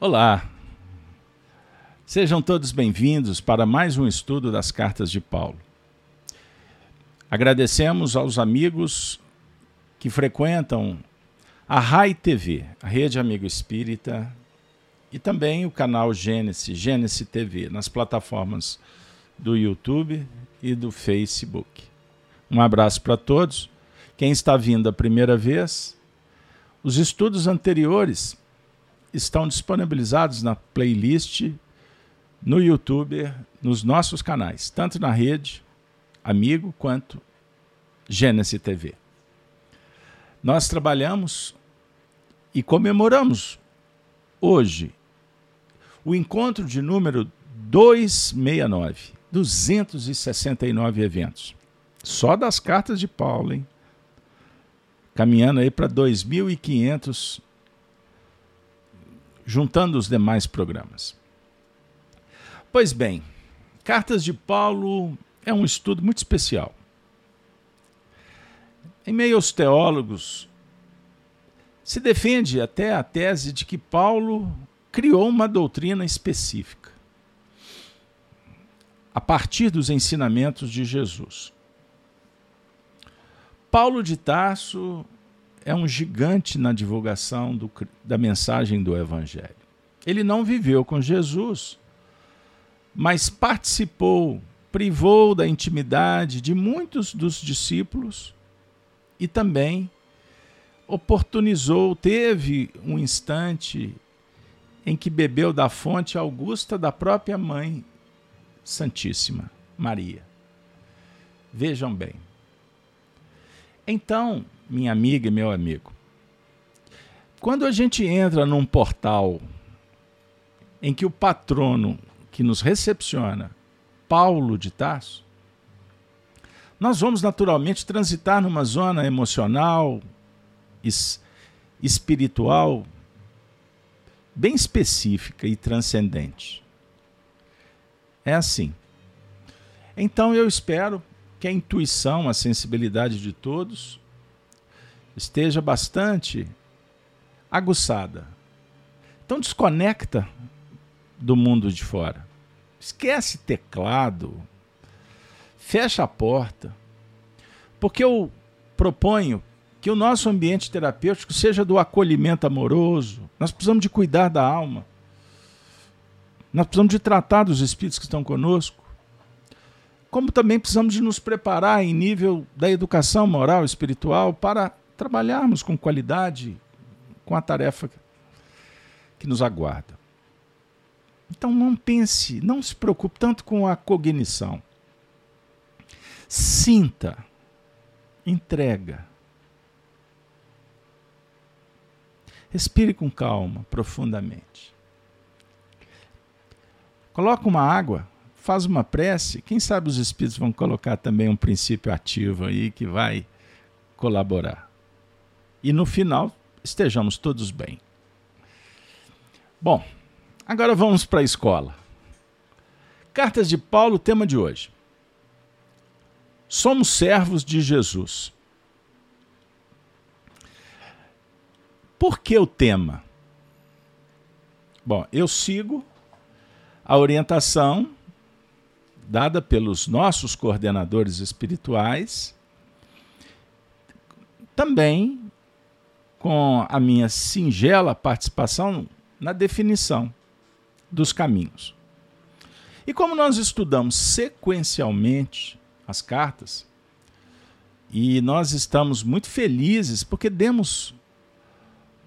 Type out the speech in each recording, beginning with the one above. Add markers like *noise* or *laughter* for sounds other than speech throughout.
Olá! Sejam todos bem-vindos para mais um estudo das cartas de Paulo. Agradecemos aos amigos que frequentam a RAI TV, a Rede Amigo Espírita, e também o canal Gênesis, Gênesis TV, nas plataformas do YouTube e do Facebook. Um abraço para todos. Quem está vindo a primeira vez, os estudos anteriores estão disponibilizados na playlist no YouTube, nos nossos canais, tanto na rede Amigo quanto Gênesis TV. Nós trabalhamos e comemoramos hoje o encontro de número 269, 269 eventos. Só das cartas de Paulo, hein? Caminhando aí para 2.500 juntando os demais programas. Pois bem, Cartas de Paulo é um estudo muito especial. Em meio aos teólogos, se defende até a tese de que Paulo criou uma doutrina específica a partir dos ensinamentos de Jesus. Paulo de Tarso é um gigante na divulgação do, da mensagem do Evangelho. Ele não viveu com Jesus, mas participou, privou da intimidade de muitos dos discípulos e também oportunizou, teve um instante em que bebeu da fonte augusta da própria Mãe Santíssima, Maria. Vejam bem. Então, minha amiga e meu amigo. Quando a gente entra num portal em que o patrono que nos recepciona, Paulo de Tarso, nós vamos naturalmente transitar numa zona emocional, es espiritual, bem específica e transcendente. É assim. Então eu espero que a intuição, a sensibilidade de todos esteja bastante aguçada. Então desconecta do mundo de fora. Esquece teclado. Fecha a porta. Porque eu proponho que o nosso ambiente terapêutico seja do acolhimento amoroso. Nós precisamos de cuidar da alma. Nós precisamos de tratar dos espíritos que estão conosco. Como também precisamos de nos preparar em nível da educação moral espiritual para trabalharmos com qualidade com a tarefa que nos aguarda. Então não pense, não se preocupe tanto com a cognição. Sinta, entrega. Respire com calma, profundamente. Coloque uma água, faz uma prece. Quem sabe os espíritos vão colocar também um princípio ativo aí que vai colaborar e no final estejamos todos bem. Bom, agora vamos para a escola. Cartas de Paulo, tema de hoje. Somos servos de Jesus. Por que o tema? Bom, eu sigo a orientação dada pelos nossos coordenadores espirituais, também com a minha singela participação na definição dos caminhos. E como nós estudamos sequencialmente as cartas, e nós estamos muito felizes porque demos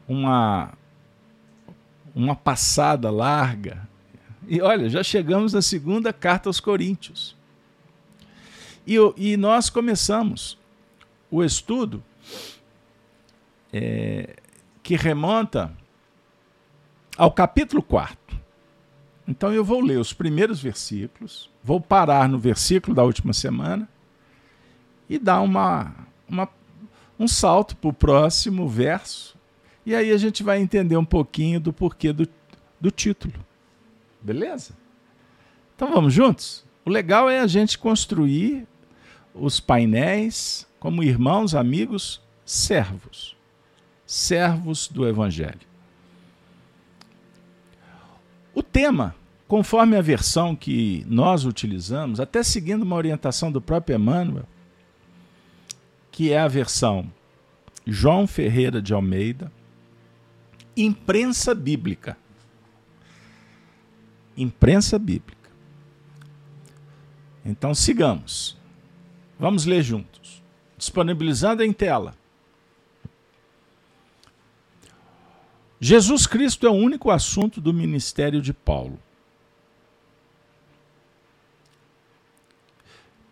uma, uma passada larga. E olha, já chegamos na segunda carta aos Coríntios. E, e nós começamos o estudo é, que remonta ao capítulo 4. Então eu vou ler os primeiros versículos, vou parar no versículo da última semana e dar uma, uma um salto para o próximo verso. E aí a gente vai entender um pouquinho do porquê do, do título. Beleza? Então vamos juntos? O legal é a gente construir os painéis como irmãos, amigos, servos servos do Evangelho. tema, conforme a versão que nós utilizamos, até seguindo uma orientação do próprio Emmanuel, que é a versão João Ferreira de Almeida, imprensa bíblica. Imprensa bíblica. Então sigamos. Vamos ler juntos. Disponibilizando em tela. Jesus Cristo é o único assunto do ministério de Paulo.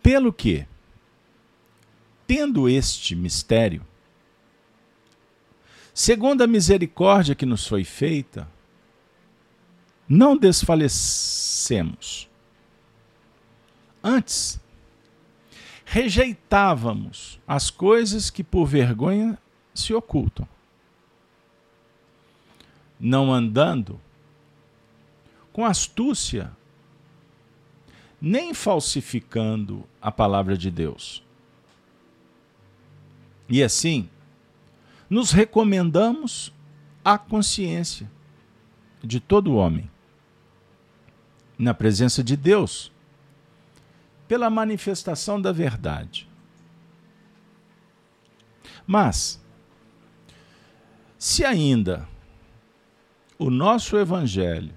Pelo que, tendo este mistério, segundo a misericórdia que nos foi feita, não desfalecemos. Antes, rejeitávamos as coisas que por vergonha se ocultam, não andando com astúcia, nem falsificando a palavra de Deus. E assim, nos recomendamos à consciência de todo homem, na presença de Deus, pela manifestação da verdade. Mas, se ainda o nosso Evangelho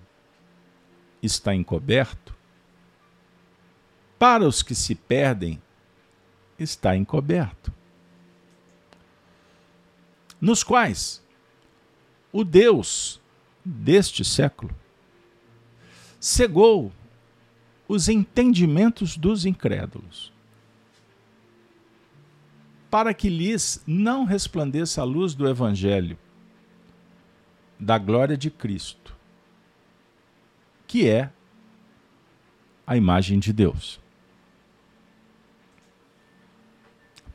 está encoberto, para os que se perdem, está encoberto. Nos quais o Deus deste século cegou os entendimentos dos incrédulos, para que lhes não resplandeça a luz do Evangelho, da glória de Cristo, que é a imagem de Deus.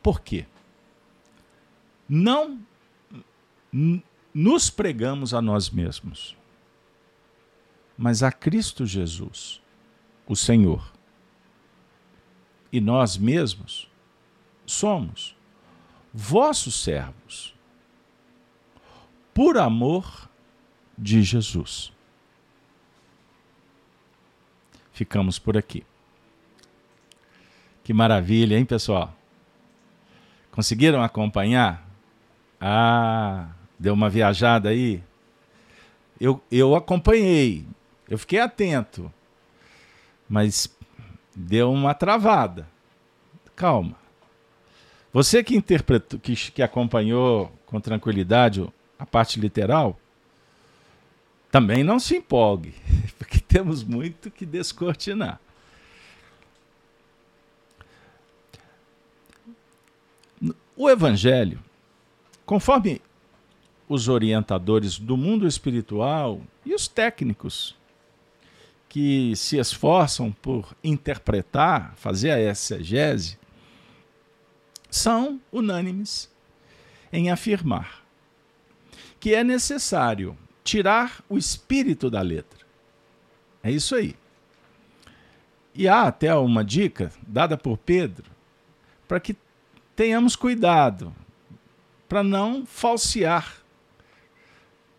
Por quê? Não nos pregamos a nós mesmos, mas a Cristo Jesus, o Senhor. E nós mesmos somos vossos servos, por amor de Jesus. Ficamos por aqui. Que maravilha, hein, pessoal? Conseguiram acompanhar? Ah, deu uma viajada aí. Eu, eu acompanhei, eu fiquei atento, mas deu uma travada. Calma. Você que interpretou, que, que acompanhou com tranquilidade a parte literal, também não se empolgue, *laughs* porque temos muito que descortinar. O Evangelho, conforme os orientadores do mundo espiritual e os técnicos que se esforçam por interpretar, fazer a exegese, são unânimes em afirmar que é necessário tirar o espírito da letra. É isso aí. E há até uma dica dada por Pedro para que tenhamos cuidado para não falsear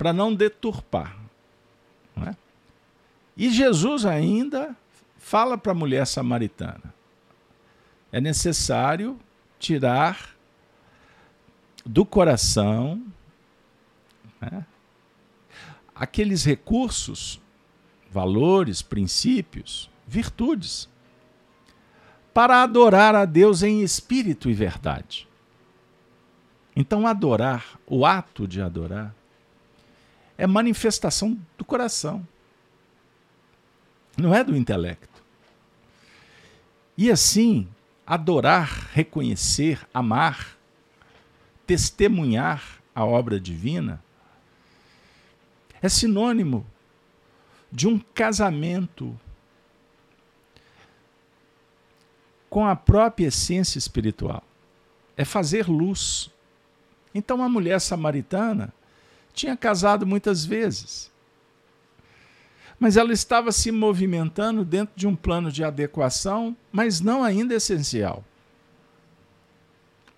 para não deturpar. Não é? E Jesus ainda fala para a mulher samaritana: é necessário tirar do coração né, aqueles recursos, valores, princípios, virtudes, para adorar a Deus em espírito e verdade. Então, adorar, o ato de adorar, é manifestação do coração. Não é do intelecto. E assim, adorar, reconhecer, amar, testemunhar a obra divina é sinônimo de um casamento com a própria essência espiritual. É fazer luz. Então a mulher samaritana tinha casado muitas vezes. Mas ela estava se movimentando dentro de um plano de adequação, mas não ainda essencial.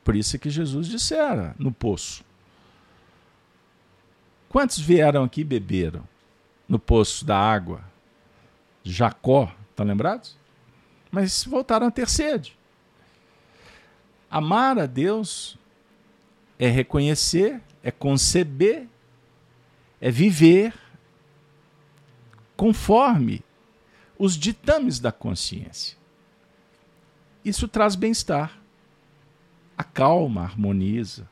Por isso é que Jesus dissera no poço. Quantos vieram aqui e beberam no poço da água Jacó, estão lembrados? Mas voltaram a ter sede. Amar a Deus é reconhecer, é conceber, é viver conforme os ditames da consciência. Isso traz bem-estar, acalma, harmoniza.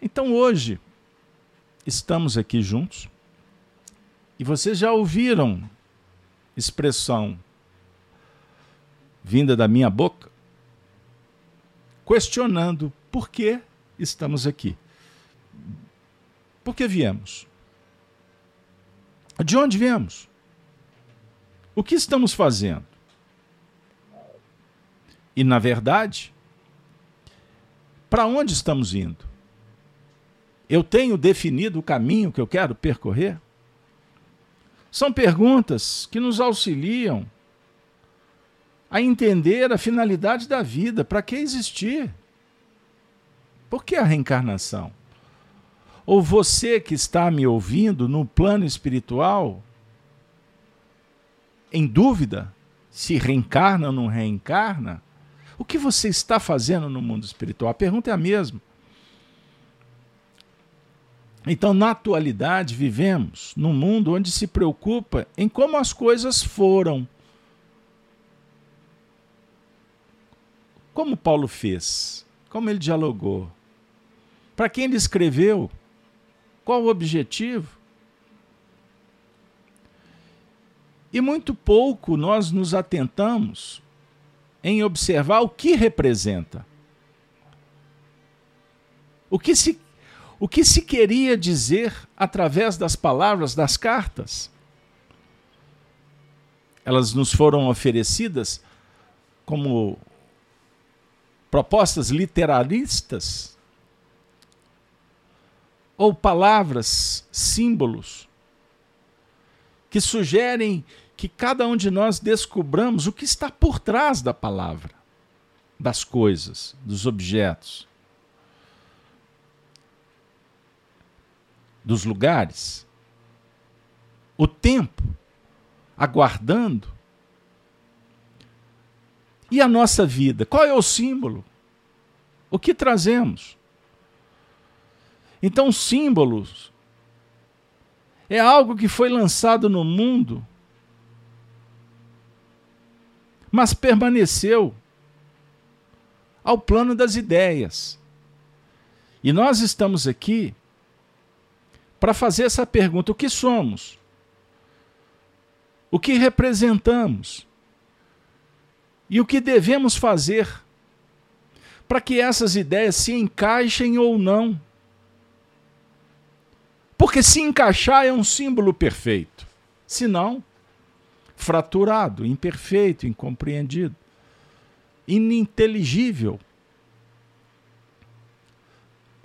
Então hoje estamos aqui juntos e vocês já ouviram expressão vinda da minha boca questionando por que estamos aqui. Por que viemos? De onde viemos? O que estamos fazendo? E, na verdade, para onde estamos indo? Eu tenho definido o caminho que eu quero percorrer? São perguntas que nos auxiliam a entender a finalidade da vida, para que existir? Por que a reencarnação? Ou você que está me ouvindo no plano espiritual, em dúvida se reencarna ou não reencarna, o que você está fazendo no mundo espiritual? A pergunta é a mesma. Então, na atualidade, vivemos num mundo onde se preocupa em como as coisas foram. Como Paulo fez? Como ele dialogou? Para quem ele escreveu? Qual o objetivo? E muito pouco nós nos atentamos em observar o que representa. O que se, o que se queria dizer através das palavras das cartas. Elas nos foram oferecidas como propostas literaristas ou palavras, símbolos, que sugerem que cada um de nós descobramos o que está por trás da palavra, das coisas, dos objetos, dos lugares, o tempo, aguardando. E a nossa vida? Qual é o símbolo? O que trazemos? Então, símbolos é algo que foi lançado no mundo, mas permaneceu ao plano das ideias. E nós estamos aqui para fazer essa pergunta: o que somos? O que representamos? E o que devemos fazer para que essas ideias se encaixem ou não porque se encaixar é um símbolo perfeito. Se não, fraturado, imperfeito, incompreendido, ininteligível.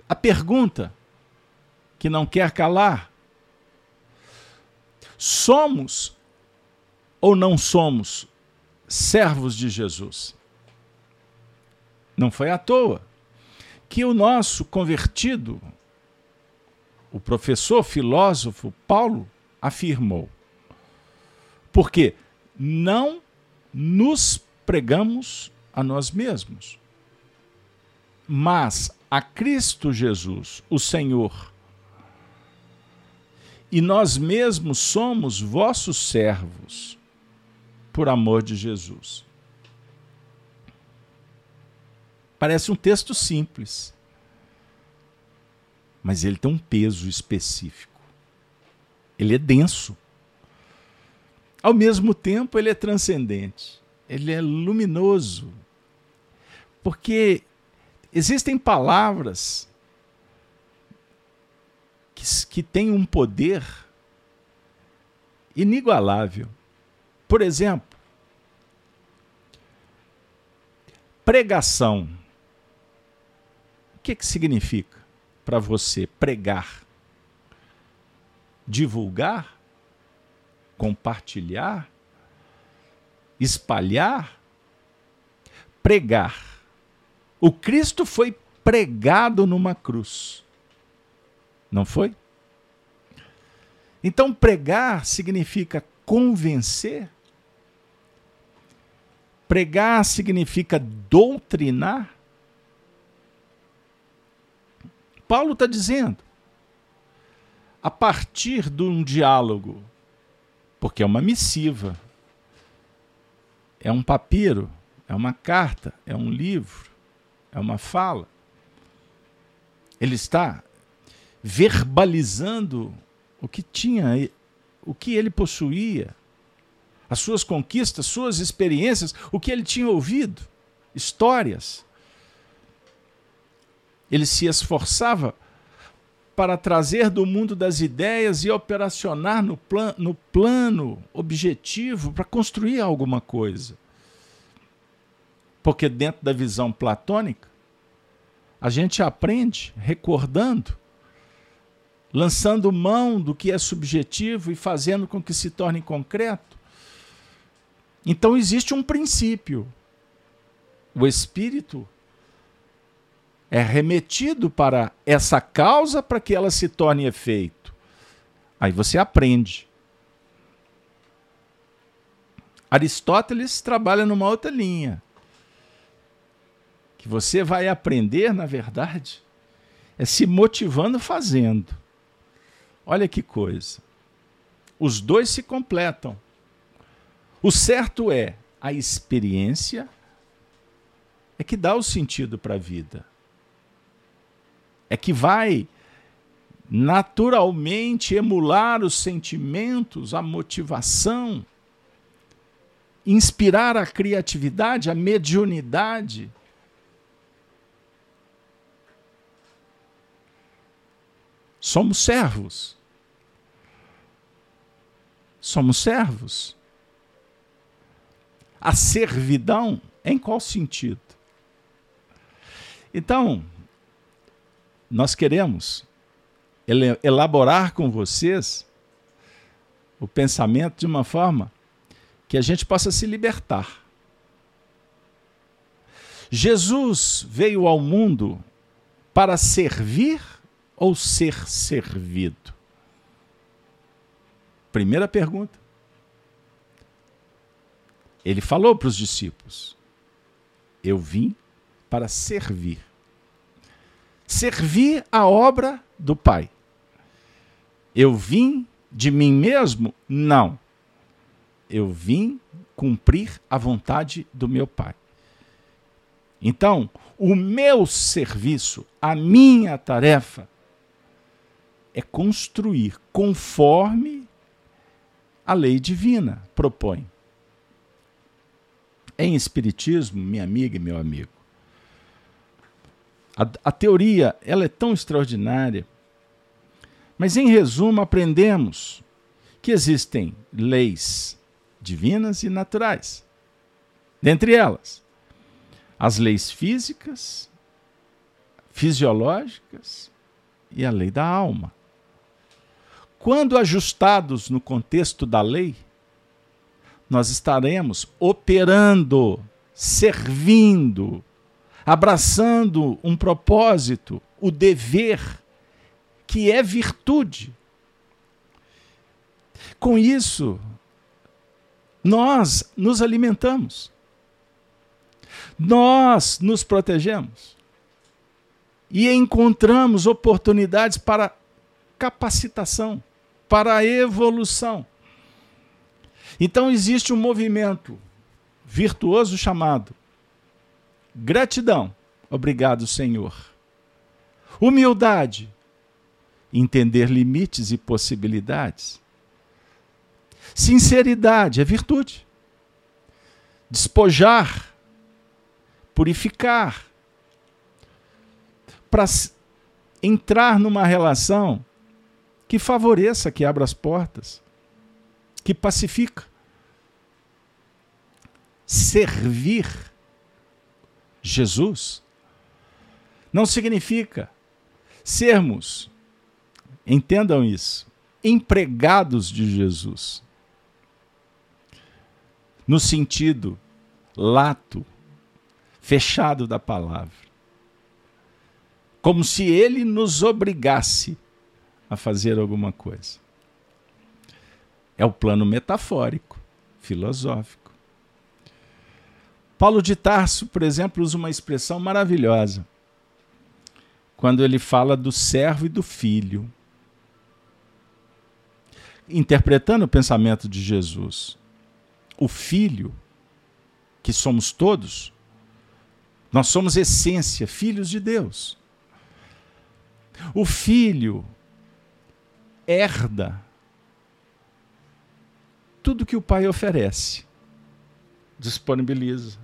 A pergunta que não quer calar: somos ou não somos servos de Jesus? Não foi à toa que o nosso convertido, o professor filósofo Paulo afirmou. Porque não nos pregamos a nós mesmos, mas a Cristo Jesus, o Senhor. E nós mesmos somos vossos servos, por amor de Jesus. Parece um texto simples mas ele tem um peso específico. Ele é denso. Ao mesmo tempo, ele é transcendente. Ele é luminoso. Porque existem palavras que, têm um poder inigualável. Por exemplo, pregação. O que, que significa? para você pregar, divulgar, compartilhar, espalhar, pregar. O Cristo foi pregado numa cruz. Não foi? Então, pregar significa convencer. Pregar significa doutrinar. Paulo está dizendo, a partir de um diálogo, porque é uma missiva, é um papiro, é uma carta, é um livro, é uma fala. Ele está verbalizando o que tinha, o que ele possuía, as suas conquistas, suas experiências, o que ele tinha ouvido, histórias. Ele se esforçava para trazer do mundo das ideias e operacionar no, plan no plano objetivo para construir alguma coisa. Porque dentro da visão platônica, a gente aprende recordando, lançando mão do que é subjetivo e fazendo com que se torne concreto. Então existe um princípio. O espírito é remetido para essa causa para que ela se torne efeito. Aí você aprende. Aristóteles trabalha numa outra linha que você vai aprender, na verdade, é se motivando fazendo. Olha que coisa. Os dois se completam. O certo é a experiência é que dá o sentido para a vida. É que vai naturalmente emular os sentimentos, a motivação, inspirar a criatividade, a mediunidade Somos servos. Somos servos. A servidão, em qual sentido? Então, nós queremos elaborar com vocês o pensamento de uma forma que a gente possa se libertar. Jesus veio ao mundo para servir ou ser servido? Primeira pergunta. Ele falou para os discípulos: Eu vim para servir. Servir a obra do Pai. Eu vim de mim mesmo? Não. Eu vim cumprir a vontade do meu Pai. Então, o meu serviço, a minha tarefa, é construir conforme a lei divina propõe. Em Espiritismo, minha amiga e meu amigo, a, a teoria ela é tão extraordinária, mas em resumo aprendemos que existem leis divinas e naturais. Dentre elas, as leis físicas, fisiológicas e a lei da alma. Quando ajustados no contexto da lei, nós estaremos operando, servindo, abraçando um propósito, o dever, que é virtude. Com isso, nós nos alimentamos, nós nos protegemos. E encontramos oportunidades para capacitação para a evolução. Então existe um movimento virtuoso chamado gratidão, obrigado, Senhor. Humildade, entender limites e possibilidades. Sinceridade é virtude. Despojar, purificar, para entrar numa relação que favoreça, que abra as portas, que pacifica. Servir Jesus não significa sermos, entendam isso, empregados de Jesus. No sentido lato, fechado da palavra. Como se ele nos obrigasse a fazer alguma coisa. É o plano metafórico, filosófico. Paulo de Tarso, por exemplo, usa uma expressão maravilhosa quando ele fala do servo e do filho. Interpretando o pensamento de Jesus, o filho, que somos todos, nós somos essência, filhos de Deus. O filho herda tudo que o pai oferece, disponibiliza.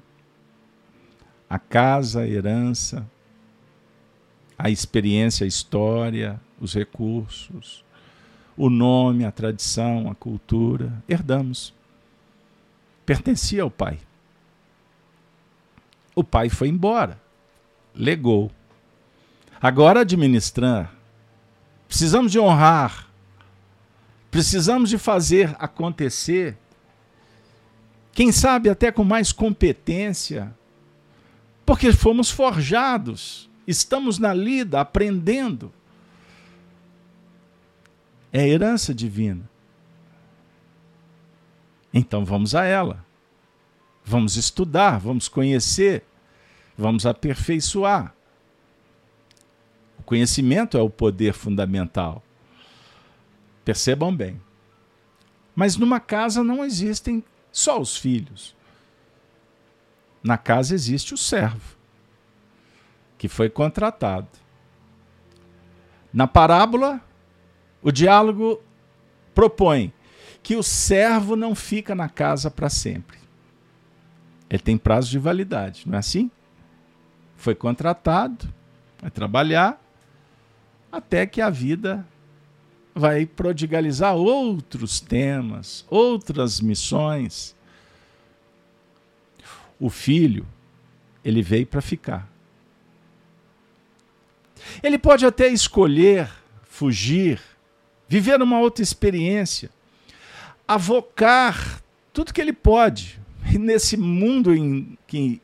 A casa, a herança, a experiência, a história, os recursos, o nome, a tradição, a cultura, herdamos. Pertencia ao pai. O pai foi embora, legou. Agora administrar. Precisamos de honrar Precisamos de fazer acontecer, quem sabe até com mais competência, porque fomos forjados, estamos na lida, aprendendo. É herança divina. Então vamos a ela. Vamos estudar, vamos conhecer, vamos aperfeiçoar. O conhecimento é o poder fundamental. Percebam bem. Mas numa casa não existem só os filhos. Na casa existe o servo, que foi contratado. Na parábola, o diálogo propõe que o servo não fica na casa para sempre. Ele tem prazo de validade, não é assim? Foi contratado, vai trabalhar até que a vida vai prodigalizar outros temas, outras missões. O filho, ele veio para ficar. Ele pode até escolher fugir, viver uma outra experiência, avocar tudo que ele pode. E nesse mundo em que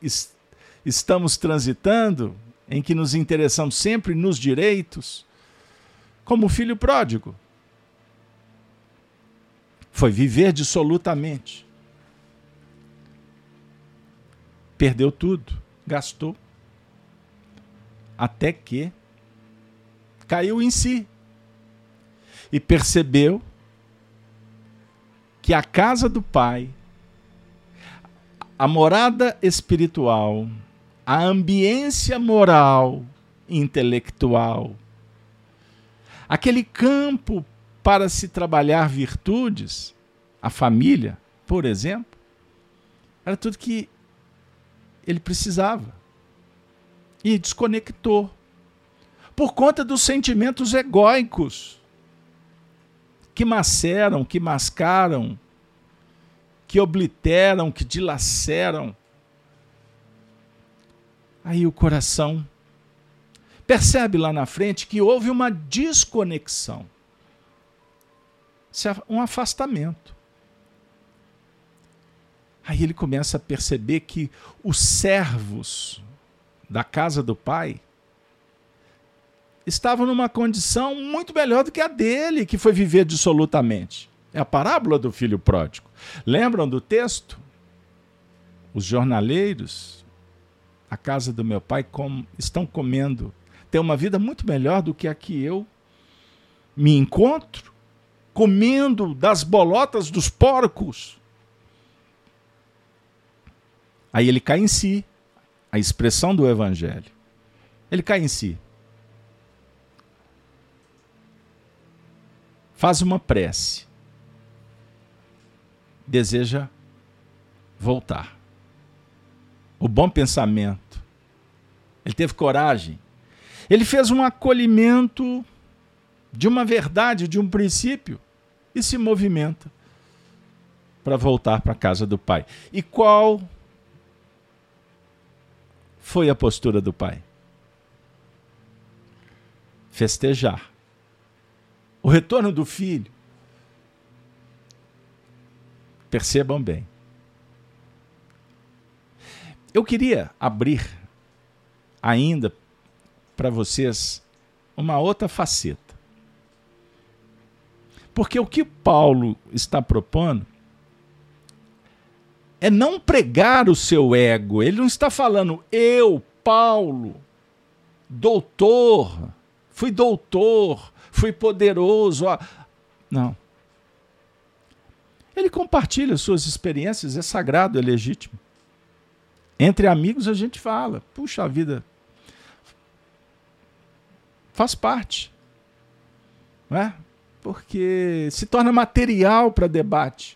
estamos transitando, em que nos interessamos sempre nos direitos, como o filho pródigo. Foi viver dissolutamente. Perdeu tudo, gastou. Até que caiu em si e percebeu que a casa do Pai, a morada espiritual, a ambiência moral, intelectual, Aquele campo para se trabalhar virtudes, a família, por exemplo, era tudo que ele precisava. E desconectou. Por conta dos sentimentos egóicos que maceram, que mascaram, que obliteram, que dilaceram. Aí o coração percebe lá na frente que houve uma desconexão, um afastamento. Aí ele começa a perceber que os servos da casa do pai estavam numa condição muito melhor do que a dele, que foi viver dissolutamente. É a parábola do filho pródigo. Lembram do texto? Os jornaleiros, a casa do meu pai, com, estão comendo ter uma vida muito melhor do que a que eu me encontro comendo das bolotas dos porcos. Aí ele cai em si, a expressão do evangelho. Ele cai em si. Faz uma prece. Deseja voltar. O bom pensamento. Ele teve coragem ele fez um acolhimento de uma verdade, de um princípio, e se movimenta para voltar para a casa do pai. E qual foi a postura do pai? Festejar. O retorno do filho. Percebam bem. Eu queria abrir ainda para vocês uma outra faceta. Porque o que Paulo está propondo é não pregar o seu ego. Ele não está falando, eu, Paulo, doutor, fui doutor, fui poderoso. Não. Ele compartilha suas experiências, é sagrado, é legítimo. Entre amigos a gente fala, puxa a vida, faz parte. Não é? Porque se torna material para debate.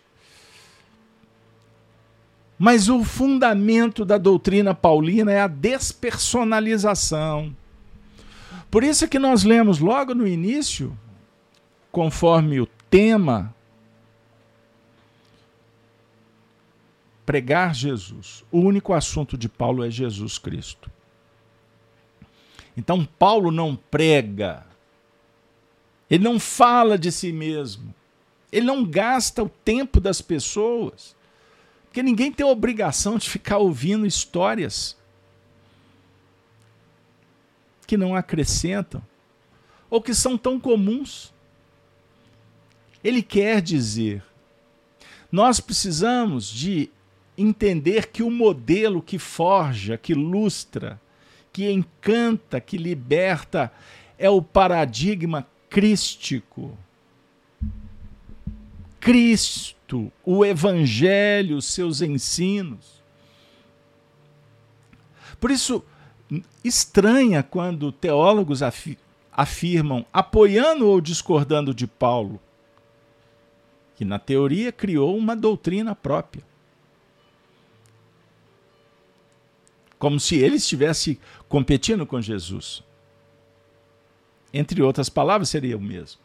Mas o fundamento da doutrina paulina é a despersonalização. Por isso é que nós lemos logo no início, conforme o tema, pregar Jesus. O único assunto de Paulo é Jesus Cristo. Então, Paulo não prega, ele não fala de si mesmo, ele não gasta o tempo das pessoas, porque ninguém tem obrigação de ficar ouvindo histórias que não acrescentam ou que são tão comuns. Ele quer dizer, nós precisamos de entender que o modelo que forja, que lustra, que encanta, que liberta, é o paradigma crístico. Cristo, o Evangelho, seus ensinos. Por isso, estranha quando teólogos afirmam, apoiando ou discordando de Paulo, que na teoria criou uma doutrina própria. como se ele estivesse competindo com Jesus. Entre outras palavras, seria o mesmo.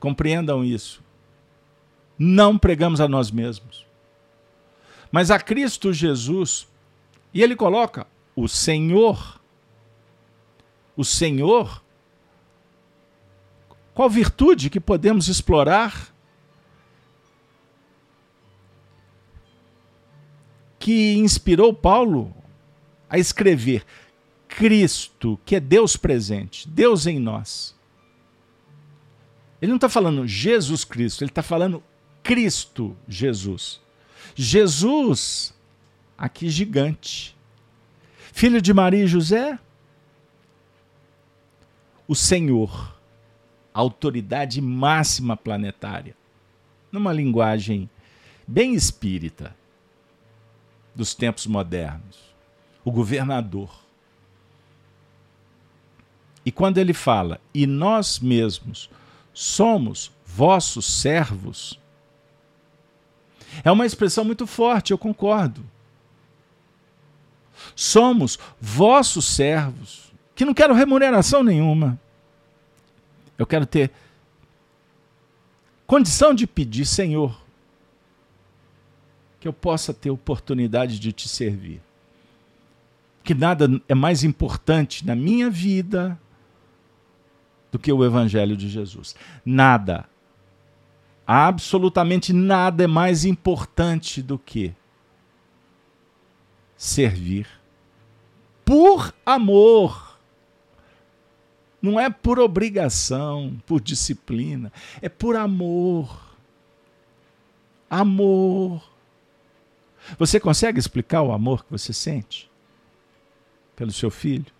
Compreendam isso. Não pregamos a nós mesmos, mas a Cristo Jesus. E ele coloca o Senhor. O Senhor. Qual virtude que podemos explorar que inspirou Paulo a escrever Cristo, que é Deus presente, Deus em nós. Ele não está falando Jesus Cristo, ele está falando Cristo Jesus. Jesus, aqui gigante. Filho de Maria e José, o Senhor, autoridade máxima planetária, numa linguagem bem espírita dos tempos modernos, o governador. E quando ele fala, e nós mesmos somos vossos servos, é uma expressão muito forte, eu concordo. Somos vossos servos, que não quero remuneração nenhuma. Eu quero ter condição de pedir, Senhor, que eu possa ter oportunidade de te servir. Que nada é mais importante na minha vida do que o Evangelho de Jesus. Nada, absolutamente nada é mais importante do que servir por amor. Não é por obrigação, por disciplina, é por amor. Amor. Você consegue explicar o amor que você sente pelo seu filho?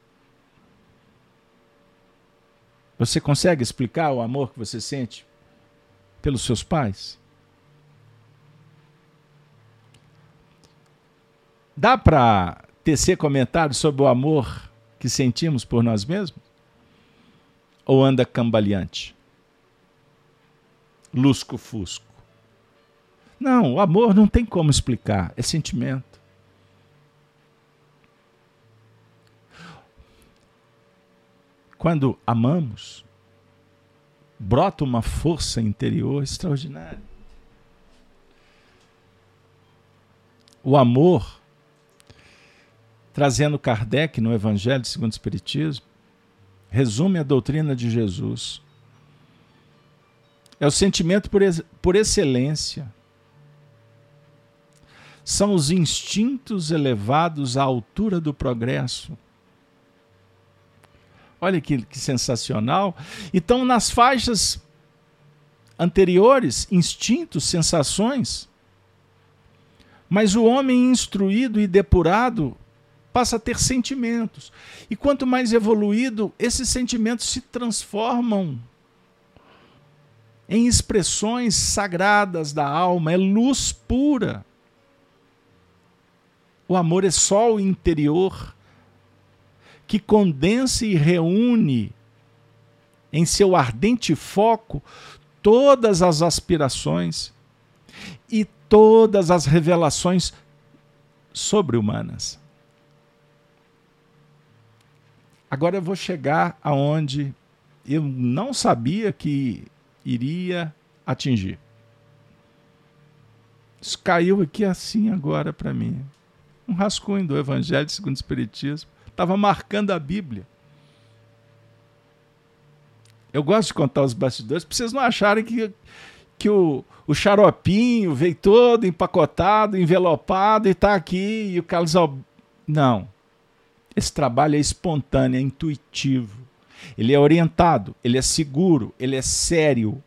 Você consegue explicar o amor que você sente pelos seus pais? Dá para tecer comentários sobre o amor que sentimos por nós mesmos? Ou anda cambaleante? Lusco-fusco? Não, o amor não tem como explicar, é sentimento. Quando amamos, brota uma força interior extraordinária. O amor, trazendo Kardec no Evangelho segundo o Espiritismo, resume a doutrina de Jesus. É o sentimento por, por excelência são os instintos elevados à altura do progresso. Olha que, que sensacional. Então, nas faixas anteriores, instintos, sensações. Mas o homem instruído e depurado passa a ter sentimentos. E quanto mais evoluído, esses sentimentos se transformam em expressões sagradas da alma, é luz pura. O amor é sol interior que condensa e reúne em seu ardente foco todas as aspirações e todas as revelações sobre-humanas. Agora eu vou chegar aonde eu não sabia que iria atingir. Isso caiu aqui assim agora para mim. Um rascunho do Evangelho segundo o Espiritismo. Estava marcando a Bíblia. Eu gosto de contar os bastidores para vocês não acharem que, que o, o xaropinho veio todo empacotado, envelopado e está aqui e o Carlos Alberto. Não. Esse trabalho é espontâneo, é intuitivo. Ele é orientado, ele é seguro, ele é sério.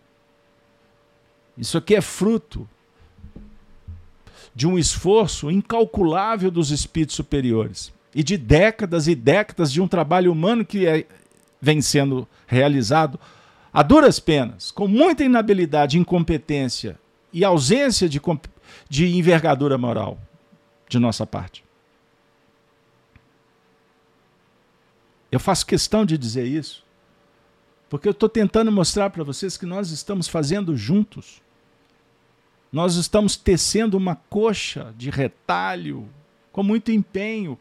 Isso aqui é fruto de um esforço incalculável dos espíritos superiores e de décadas e décadas de um trabalho humano que é, vem sendo realizado a duras penas, com muita inabilidade, incompetência e ausência de, de envergadura moral de nossa parte. Eu faço questão de dizer isso, porque eu estou tentando mostrar para vocês que nós estamos fazendo juntos. Nós estamos tecendo uma coxa de retalho, com muito empenho.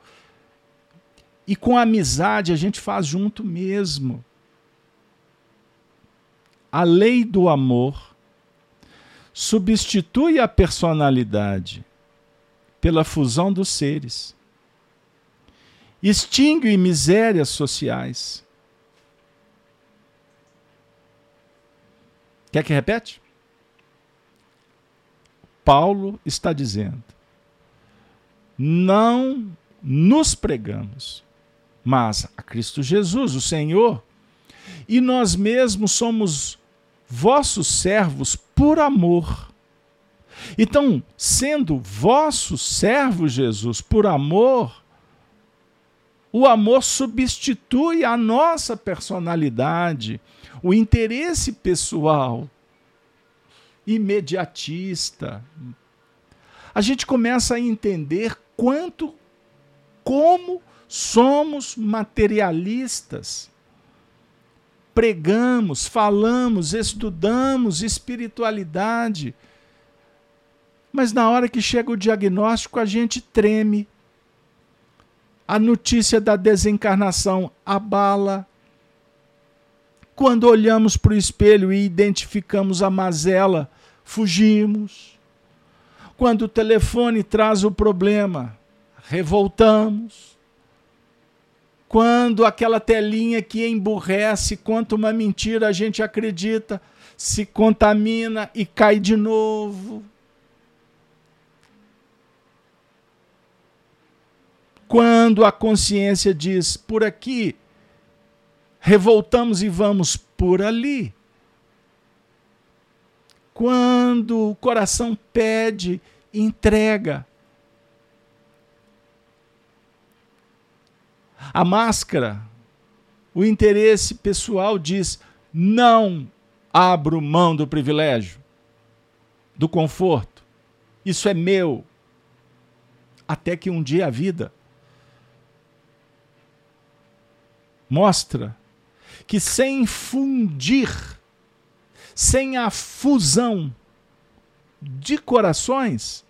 E com amizade a gente faz junto mesmo. A lei do amor substitui a personalidade pela fusão dos seres extingue misérias sociais. Quer que repete? Paulo está dizendo: não nos pregamos, mas a Cristo Jesus, o Senhor, e nós mesmos somos vossos servos por amor. Então, sendo vossos servos, Jesus, por amor, o amor substitui a nossa personalidade, o interesse pessoal, imediatista. A gente começa a entender quanto, como somos materialistas. Pregamos, falamos, estudamos espiritualidade, mas na hora que chega o diagnóstico a gente treme, a notícia da desencarnação abala. Quando olhamos para o espelho e identificamos a mazela, fugimos. Quando o telefone traz o problema, revoltamos. Quando aquela telinha que emburrece, conta uma mentira, a gente acredita, se contamina e cai de novo. Quando a consciência diz por aqui, revoltamos e vamos por ali. Quando o coração pede, entrega. A máscara, o interesse pessoal diz: não abro mão do privilégio, do conforto. Isso é meu. Até que um dia a vida mostra que sem fundir, sem a fusão de corações,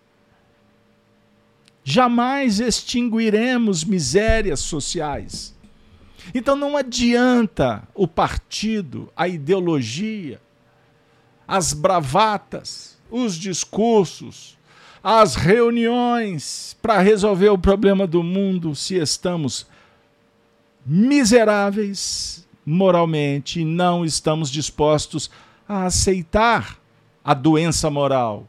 jamais extinguiremos misérias sociais. Então não adianta o partido, a ideologia, as bravatas, os discursos, as reuniões para resolver o problema do mundo se estamos miseráveis moralmente e não estamos dispostos a aceitar a doença moral.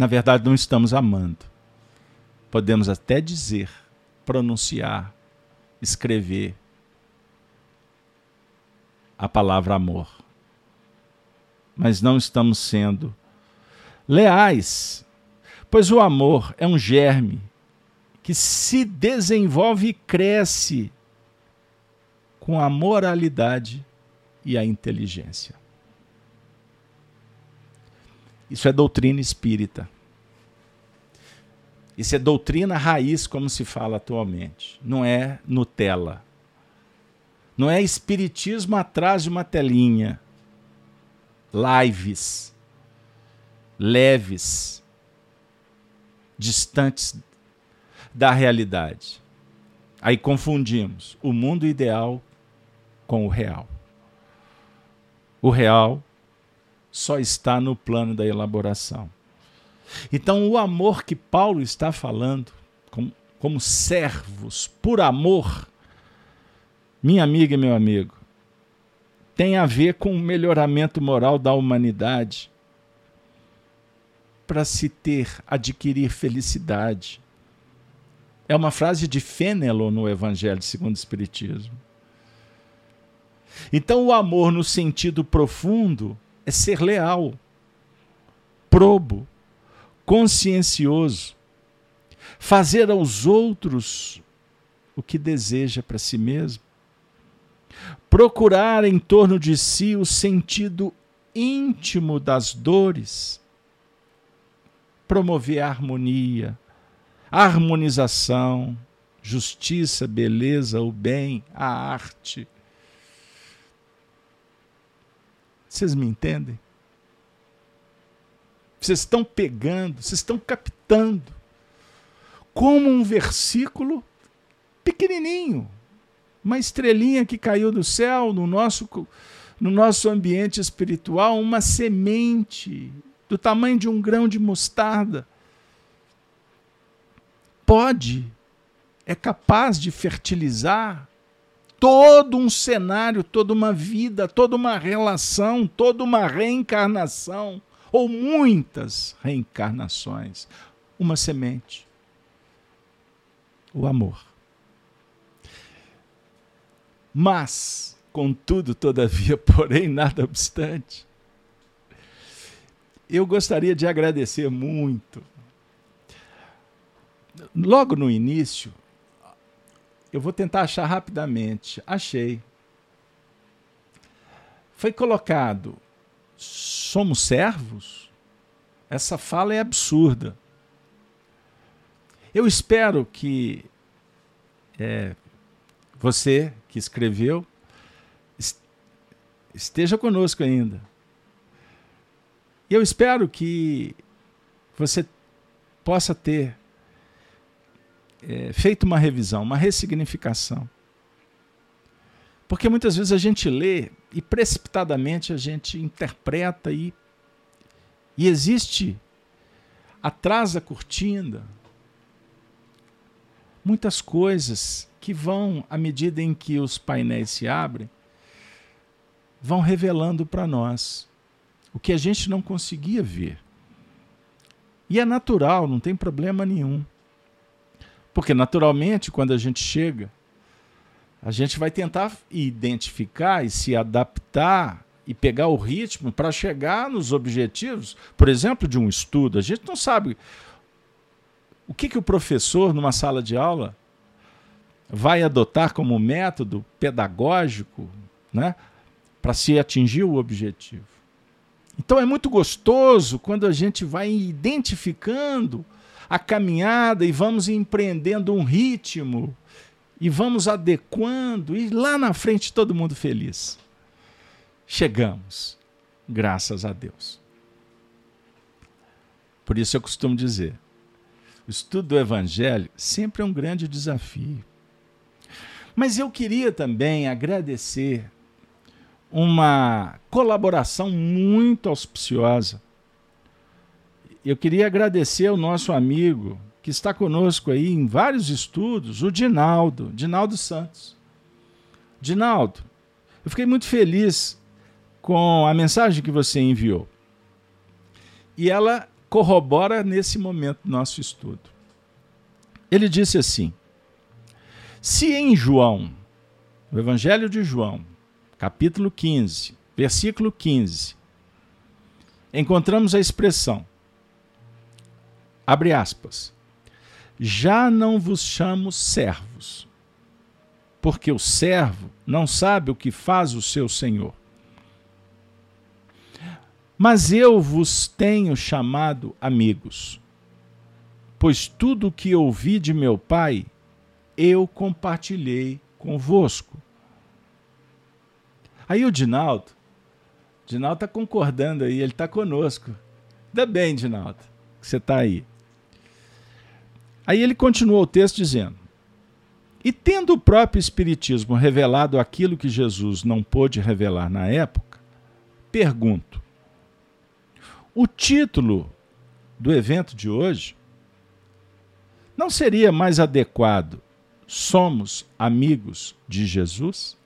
Na verdade, não estamos amando. Podemos até dizer, pronunciar, escrever, a palavra amor. Mas não estamos sendo leais, pois o amor é um germe que se desenvolve e cresce com a moralidade e a inteligência. Isso é doutrina espírita. Isso é doutrina raiz, como se fala atualmente. Não é Nutella. Não é espiritismo atrás de uma telinha. Lives. Leves. Distantes da realidade. Aí confundimos o mundo ideal com o real. O real só está no plano da elaboração. Então, o amor que Paulo está falando, como, como servos por amor, minha amiga e meu amigo, tem a ver com o melhoramento moral da humanidade para se ter, adquirir felicidade. É uma frase de Fênelon no Evangelho segundo o Espiritismo. Então, o amor, no sentido profundo, é ser leal, probo, consciencioso, fazer aos outros o que deseja para si mesmo, procurar em torno de si o sentido íntimo das dores, promover a harmonia, a harmonização, justiça, beleza, o bem, a arte. Vocês me entendem? Vocês estão pegando, vocês estão captando. Como um versículo pequenininho, uma estrelinha que caiu do céu no nosso, no nosso ambiente espiritual, uma semente do tamanho de um grão de mostarda. Pode, é capaz de fertilizar todo um cenário, toda uma vida, toda uma relação, toda uma reencarnação ou muitas reencarnações. Uma semente. O amor. Mas, contudo, todavia, *laughs* porém, nada obstante, eu gostaria de agradecer muito. Logo no início, eu vou tentar achar rapidamente. Achei. Foi colocado somos servos? Essa fala é absurda. Eu espero que é, você que escreveu esteja conosco ainda. Eu espero que você possa ter é, feito uma revisão, uma ressignificação. Porque muitas vezes a gente lê e precipitadamente a gente interpreta e, e existe atrás da cortina muitas coisas que vão, à medida em que os painéis se abrem, vão revelando para nós o que a gente não conseguia ver. E é natural, não tem problema nenhum. Porque, naturalmente, quando a gente chega a gente vai tentar identificar e se adaptar e pegar o ritmo para chegar nos objetivos, por exemplo, de um estudo. A gente não sabe o que, que o professor, numa sala de aula, vai adotar como método pedagógico né, para se atingir o objetivo. Então é muito gostoso quando a gente vai identificando a caminhada e vamos empreendendo um ritmo e vamos adequando, e lá na frente todo mundo feliz. Chegamos, graças a Deus. Por isso eu costumo dizer: o estudo do Evangelho sempre é um grande desafio. Mas eu queria também agradecer uma colaboração muito auspiciosa. Eu queria agradecer ao nosso amigo que está conosco aí em vários estudos, o Dinaldo, Dinaldo Santos. Dinaldo, eu fiquei muito feliz com a mensagem que você enviou. E ela corrobora nesse momento do nosso estudo. Ele disse assim: Se em João, no Evangelho de João, capítulo 15, versículo 15, encontramos a expressão, abre aspas, já não vos chamo servos, porque o servo não sabe o que faz o seu senhor. Mas eu vos tenho chamado amigos, pois tudo o que ouvi de meu Pai, eu compartilhei convosco. Aí o Dinaldo, Dinaldo está concordando aí, ele está conosco. Ainda bem, Dinaldo, que você está aí. Aí ele continuou o texto dizendo: E tendo o próprio Espiritismo revelado aquilo que Jesus não pôde revelar na época, pergunto: o título do evento de hoje não seria mais adequado somos amigos de Jesus?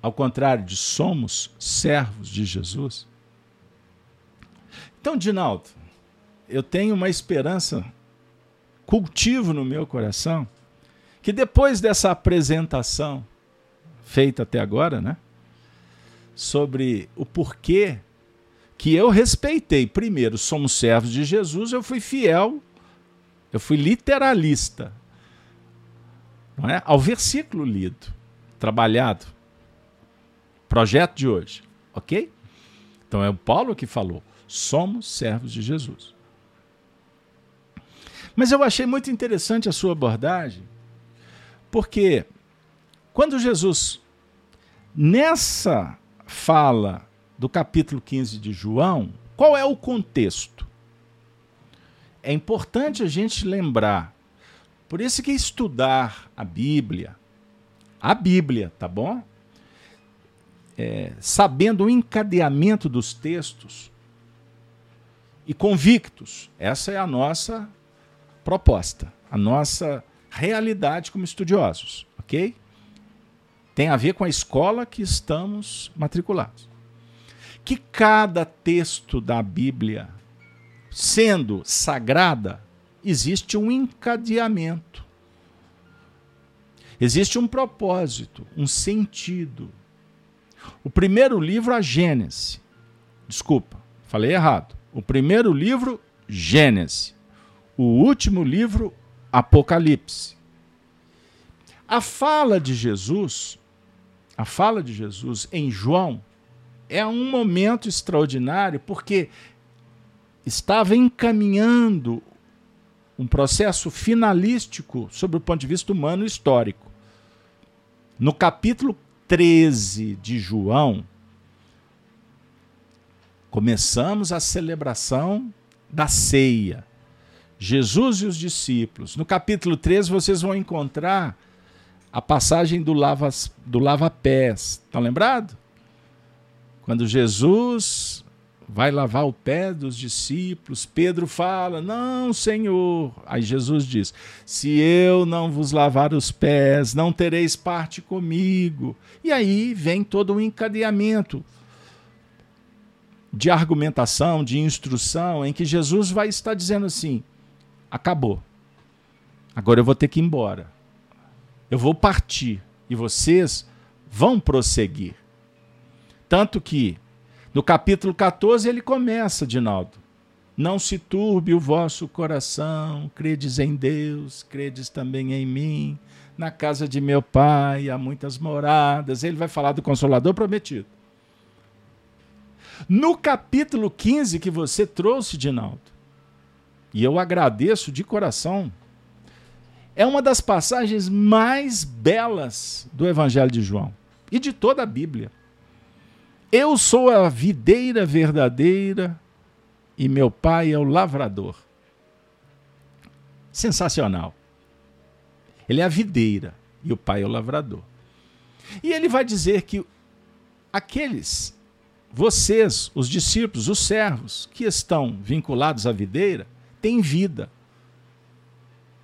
Ao contrário de somos servos de Jesus? Então, Dinaldo, eu tenho uma esperança, cultivo no meu coração, que depois dessa apresentação feita até agora, né? Sobre o porquê que eu respeitei. Primeiro, somos servos de Jesus, eu fui fiel, eu fui literalista não é? ao versículo lido, trabalhado. Projeto de hoje, ok? Então é o Paulo que falou somos servos de Jesus. Mas eu achei muito interessante a sua abordagem, porque quando Jesus, nessa fala do capítulo 15 de João, qual é o contexto? É importante a gente lembrar, por isso que estudar a Bíblia, a Bíblia, tá bom? É, sabendo o encadeamento dos textos, e convictos. Essa é a nossa proposta, a nossa realidade como estudiosos, ok? Tem a ver com a escola que estamos matriculados. Que cada texto da Bíblia, sendo sagrada, existe um encadeamento. Existe um propósito, um sentido. O primeiro livro, a Gênesis. Desculpa, falei errado. O primeiro livro, Gênesis. O último livro, Apocalipse. A fala de Jesus, a fala de Jesus em João, é um momento extraordinário porque estava encaminhando um processo finalístico sobre o ponto de vista humano histórico. No capítulo 13 de João, começamos a celebração da ceia. Jesus e os discípulos. No capítulo 13 vocês vão encontrar a passagem do lava, do lava-pés. Estão lembrados? Quando Jesus vai lavar o pé dos discípulos, Pedro fala: Não, Senhor. Aí Jesus diz: Se eu não vos lavar os pés, não tereis parte comigo. E aí vem todo o um encadeamento de argumentação, de instrução, em que Jesus vai estar dizendo assim: acabou. Agora eu vou ter que ir embora. Eu vou partir e vocês vão prosseguir. Tanto que no capítulo 14 ele começa, Dinaldo. Não se turbe o vosso coração, credes em Deus, credes também em mim. Na casa de meu pai há muitas moradas. Ele vai falar do consolador prometido. No capítulo 15 que você trouxe, Dinaldo, e eu agradeço de coração, é uma das passagens mais belas do Evangelho de João e de toda a Bíblia. Eu sou a videira verdadeira e meu pai é o lavrador. Sensacional. Ele é a videira e o pai é o lavrador. E ele vai dizer que aqueles vocês, os discípulos, os servos que estão vinculados à videira, têm vida.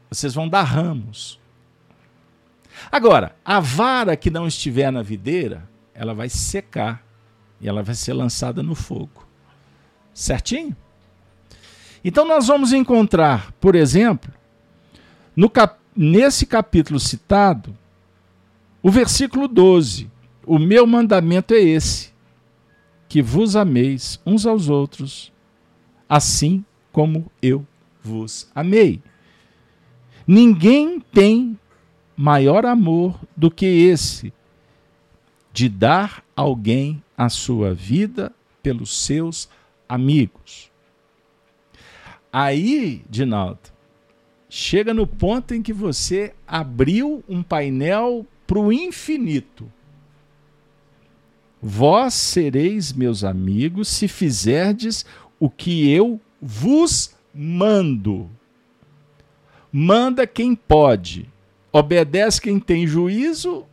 Vocês vão dar ramos. Agora, a vara que não estiver na videira, ela vai secar e ela vai ser lançada no fogo. Certinho? Então nós vamos encontrar, por exemplo, cap nesse capítulo citado, o versículo 12, o meu mandamento é esse: que vos ameis uns aos outros, assim como eu vos amei. Ninguém tem maior amor do que esse, de dar alguém a sua vida pelos seus amigos. Aí, Dinaldo, chega no ponto em que você abriu um painel para o infinito. Vós sereis meus amigos se fizerdes o que eu vos mando. Manda quem pode, obedece quem tem juízo,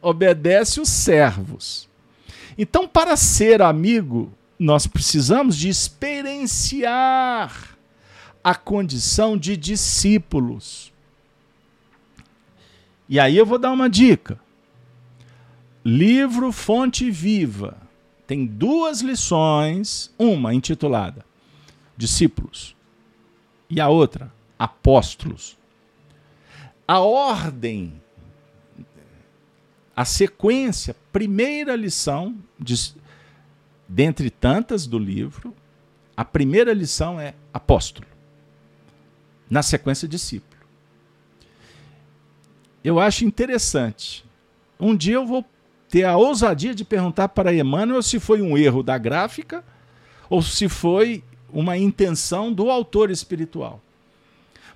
obedece os servos. Então, para ser amigo, nós precisamos de experienciar a condição de discípulos. E aí eu vou dar uma dica. Livro Fonte Viva tem duas lições, uma intitulada Discípulos e a outra Apóstolos. A ordem, a sequência, primeira lição, de, dentre tantas do livro, a primeira lição é apóstolo. Na sequência, discípulo. Eu acho interessante. Um dia eu vou ter a ousadia de perguntar para Emmanuel se foi um erro da gráfica ou se foi uma intenção do autor espiritual.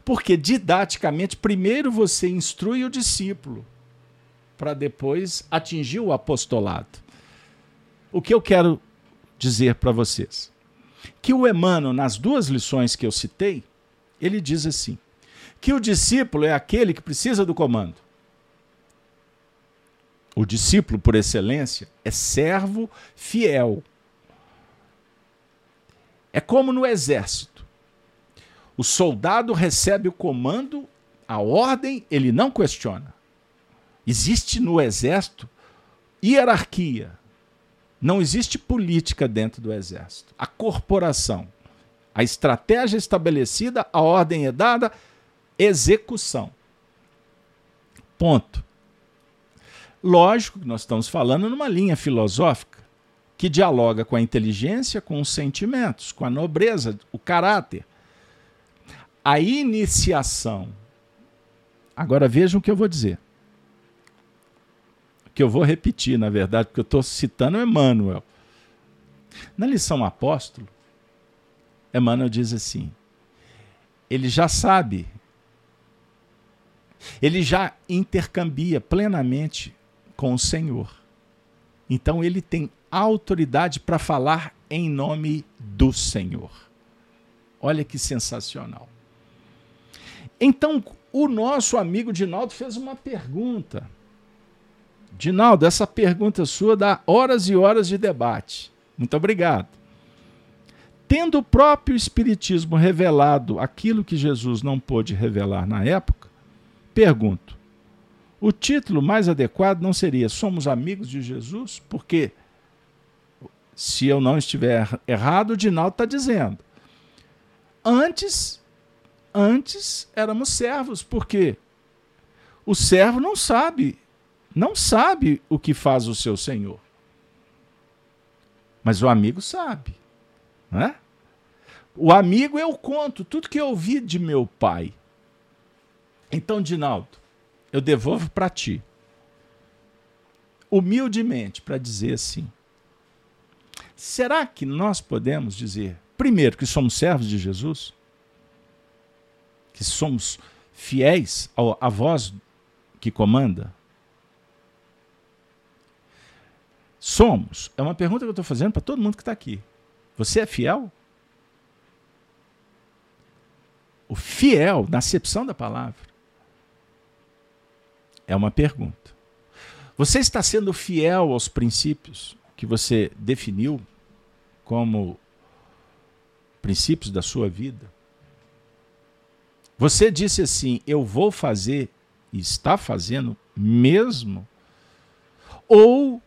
Porque didaticamente, primeiro você instrui o discípulo para depois atingir o apostolado. O que eu quero dizer para vocês? Que o Emmanuel, nas duas lições que eu citei, ele diz assim: que o discípulo é aquele que precisa do comando. O discípulo, por excelência, é servo fiel. É como no exército. O soldado recebe o comando, a ordem, ele não questiona. Existe no exército hierarquia. Não existe política dentro do exército. A corporação. A estratégia estabelecida, a ordem é dada, execução. Ponto. Lógico que nós estamos falando numa linha filosófica que dialoga com a inteligência, com os sentimentos, com a nobreza, o caráter. A iniciação. Agora vejam o que eu vou dizer. O que eu vou repetir, na verdade, porque eu estou citando Emmanuel. Na lição apóstolo, Emmanuel diz assim: ele já sabe, ele já intercambia plenamente com o Senhor. Então ele tem autoridade para falar em nome do Senhor. Olha que sensacional. Então, o nosso amigo Dinaldo fez uma pergunta. Dinaldo, essa pergunta sua dá horas e horas de debate. Muito obrigado. Tendo o próprio Espiritismo revelado aquilo que Jesus não pôde revelar na época, pergunto: o título mais adequado não seria Somos Amigos de Jesus? Porque, se eu não estiver errado, o Dinaldo está dizendo. Antes, antes éramos servos, porque o servo não sabe, não sabe o que faz o seu senhor. Mas o amigo sabe. Né? O amigo eu conto tudo que eu ouvi de meu pai. Então, Dinaldo, eu devolvo para ti. Humildemente, para dizer assim: será que nós podemos dizer, primeiro, que somos servos de Jesus? Que somos fiéis à voz que comanda? Somos. É uma pergunta que eu estou fazendo para todo mundo que está aqui. Você é fiel? O fiel, na acepção da palavra, é uma pergunta. Você está sendo fiel aos princípios que você definiu como princípios da sua vida? Você disse assim: Eu vou fazer e está fazendo mesmo? Ou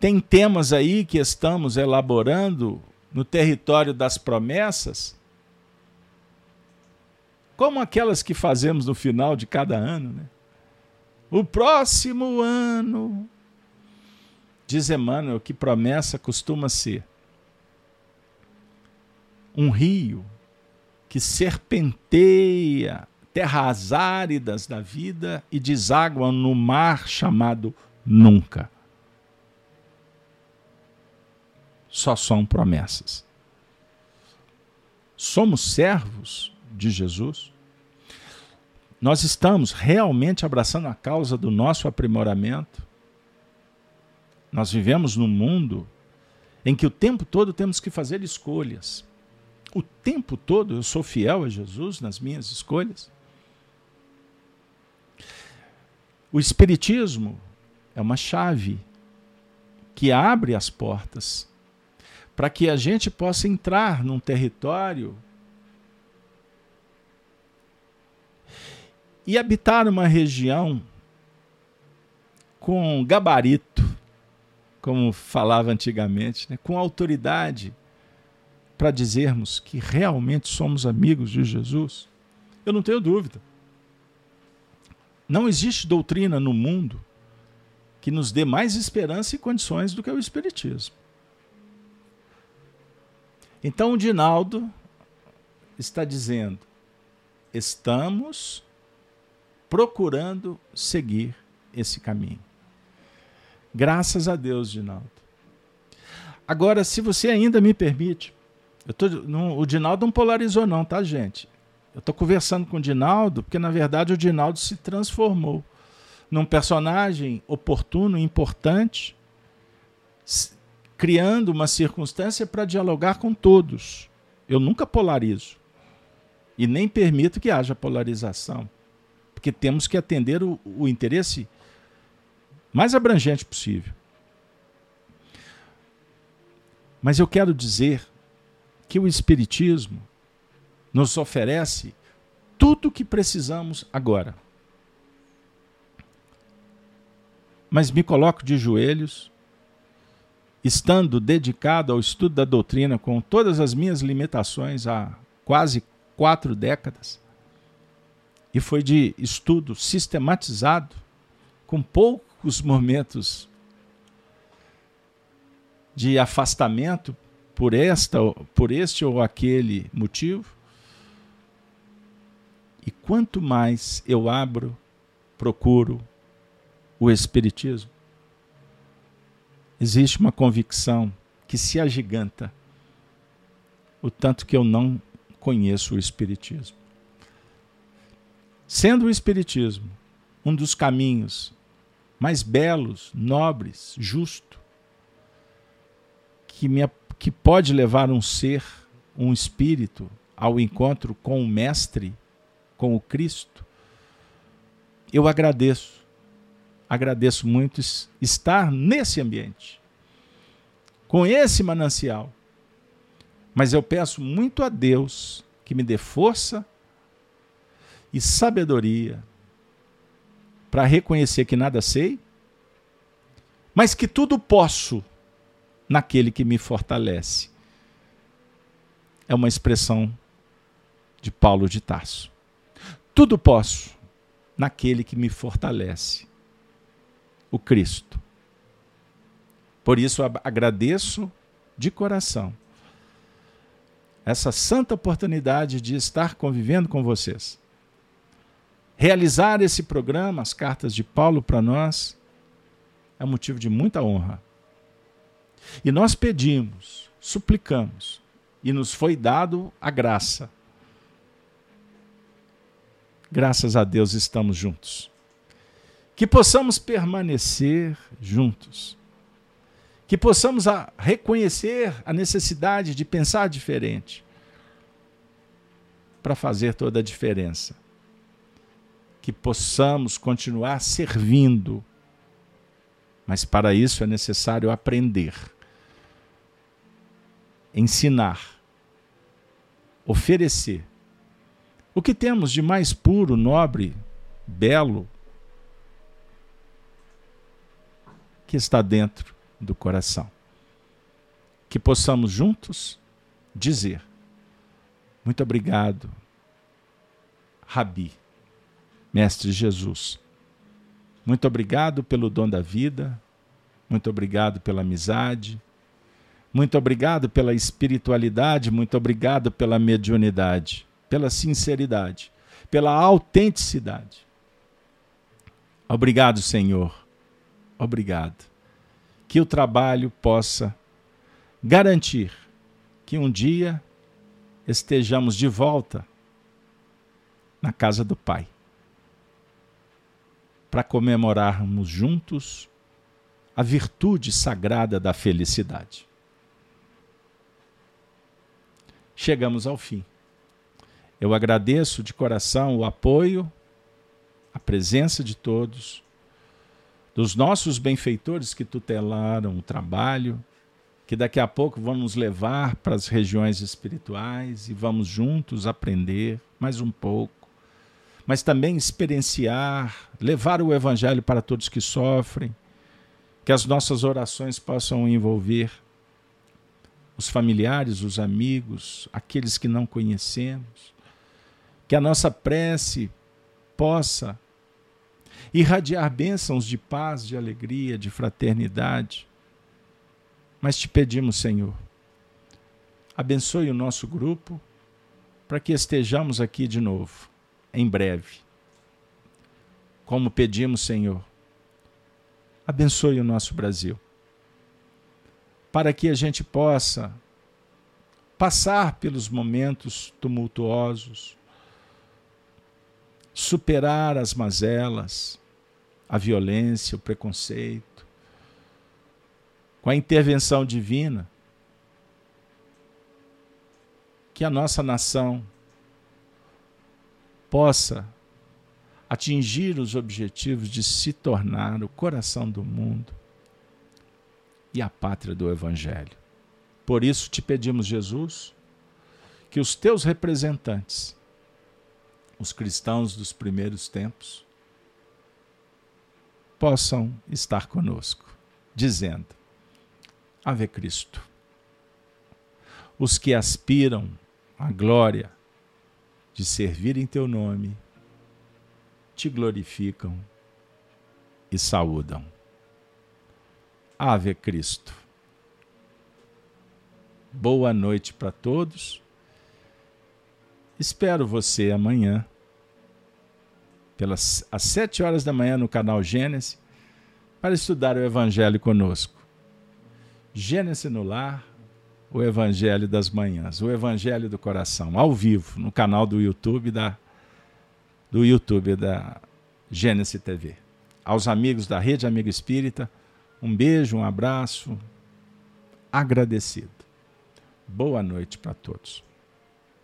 tem temas aí que estamos elaborando no território das promessas, como aquelas que fazemos no final de cada ano, né? O próximo ano. Diz Emmanuel que promessa costuma ser um rio que serpenteia terras áridas da vida e deságua no mar chamado nunca. Só são promessas. Somos servos de Jesus? Nós estamos realmente abraçando a causa do nosso aprimoramento? Nós vivemos num mundo em que o tempo todo temos que fazer escolhas. O tempo todo eu sou fiel a Jesus nas minhas escolhas? O Espiritismo é uma chave que abre as portas para que a gente possa entrar num território e habitar uma região com gabarito, como falava antigamente, né? com autoridade para dizermos que realmente somos amigos de Jesus? Eu não tenho dúvida. Não existe doutrina no mundo que nos dê mais esperança e condições do que o Espiritismo. Então o Dinaldo está dizendo: estamos procurando seguir esse caminho. Graças a Deus, Dinaldo. Agora, se você ainda me permite, tô, não, o Dinaldo não polarizou, não, tá, gente? Eu estou conversando com o Dinaldo porque, na verdade, o Dinaldo se transformou num personagem oportuno, importante, criando uma circunstância para dialogar com todos. Eu nunca polarizo. E nem permito que haja polarização. Porque temos que atender o, o interesse mais abrangente possível. Mas eu quero dizer que o Espiritismo nos oferece tudo o que precisamos agora. Mas me coloco de joelhos, estando dedicado ao estudo da doutrina com todas as minhas limitações há quase quatro décadas, e foi de estudo sistematizado, com poucos momentos de afastamento por esta, por este ou aquele motivo, e quanto mais eu abro, procuro o Espiritismo, existe uma convicção que se agiganta, o tanto que eu não conheço o Espiritismo. Sendo o Espiritismo um dos caminhos mais belos, nobres, justo, que, me, que pode levar um ser, um espírito, ao encontro com o Mestre com o Cristo, eu agradeço, agradeço muito estar nesse ambiente, com esse manancial. Mas eu peço muito a Deus que me dê força e sabedoria para reconhecer que nada sei, mas que tudo posso naquele que me fortalece. É uma expressão de Paulo de Tarso. Tudo posso naquele que me fortalece, o Cristo. Por isso agradeço de coração essa santa oportunidade de estar convivendo com vocês. Realizar esse programa, as cartas de Paulo para nós, é motivo de muita honra. E nós pedimos, suplicamos, e nos foi dado a graça graças a Deus estamos juntos. Que possamos permanecer juntos. Que possamos a reconhecer a necessidade de pensar diferente para fazer toda a diferença. Que possamos continuar servindo, mas para isso é necessário aprender, ensinar, oferecer. O que temos de mais puro, nobre, belo, que está dentro do coração. Que possamos juntos dizer: muito obrigado Rabi, Mestre Jesus. Muito obrigado pelo dom da vida, muito obrigado pela amizade, muito obrigado pela espiritualidade, muito obrigado pela mediunidade, pela sinceridade, pela autenticidade. Obrigado, Senhor. Obrigado. Que o trabalho possa garantir que um dia estejamos de volta na casa do Pai para comemorarmos juntos a virtude sagrada da felicidade. Chegamos ao fim. Eu agradeço de coração o apoio, a presença de todos, dos nossos benfeitores que tutelaram o trabalho, que daqui a pouco vão nos levar para as regiões espirituais e vamos juntos aprender mais um pouco mas também experienciar, levar o Evangelho para todos que sofrem, que as nossas orações possam envolver os familiares, os amigos, aqueles que não conhecemos, que a nossa prece possa irradiar bênçãos de paz, de alegria, de fraternidade. Mas te pedimos, Senhor, abençoe o nosso grupo para que estejamos aqui de novo em breve. Como pedimos, Senhor, abençoe o nosso Brasil, para que a gente possa passar pelos momentos tumultuosos, superar as mazelas, a violência, o preconceito, com a intervenção divina, que a nossa nação possa atingir os objetivos de se tornar o coração do mundo e a pátria do Evangelho. Por isso te pedimos, Jesus, que os teus representantes, os cristãos dos primeiros tempos, possam estar conosco, dizendo: Ave Cristo. Os que aspiram à glória, de servir em teu nome, te glorificam e saúdam. Ave Cristo. Boa noite para todos. Espero você amanhã, pelas às sete horas da manhã no canal Gênesis, para estudar o Evangelho conosco. Gênesis no lar, o Evangelho das Manhãs, o Evangelho do Coração, ao vivo, no canal do YouTube da, do YouTube da Gênesis TV. Aos amigos da Rede Amigo Espírita, um beijo, um abraço, agradecido. Boa noite para todos.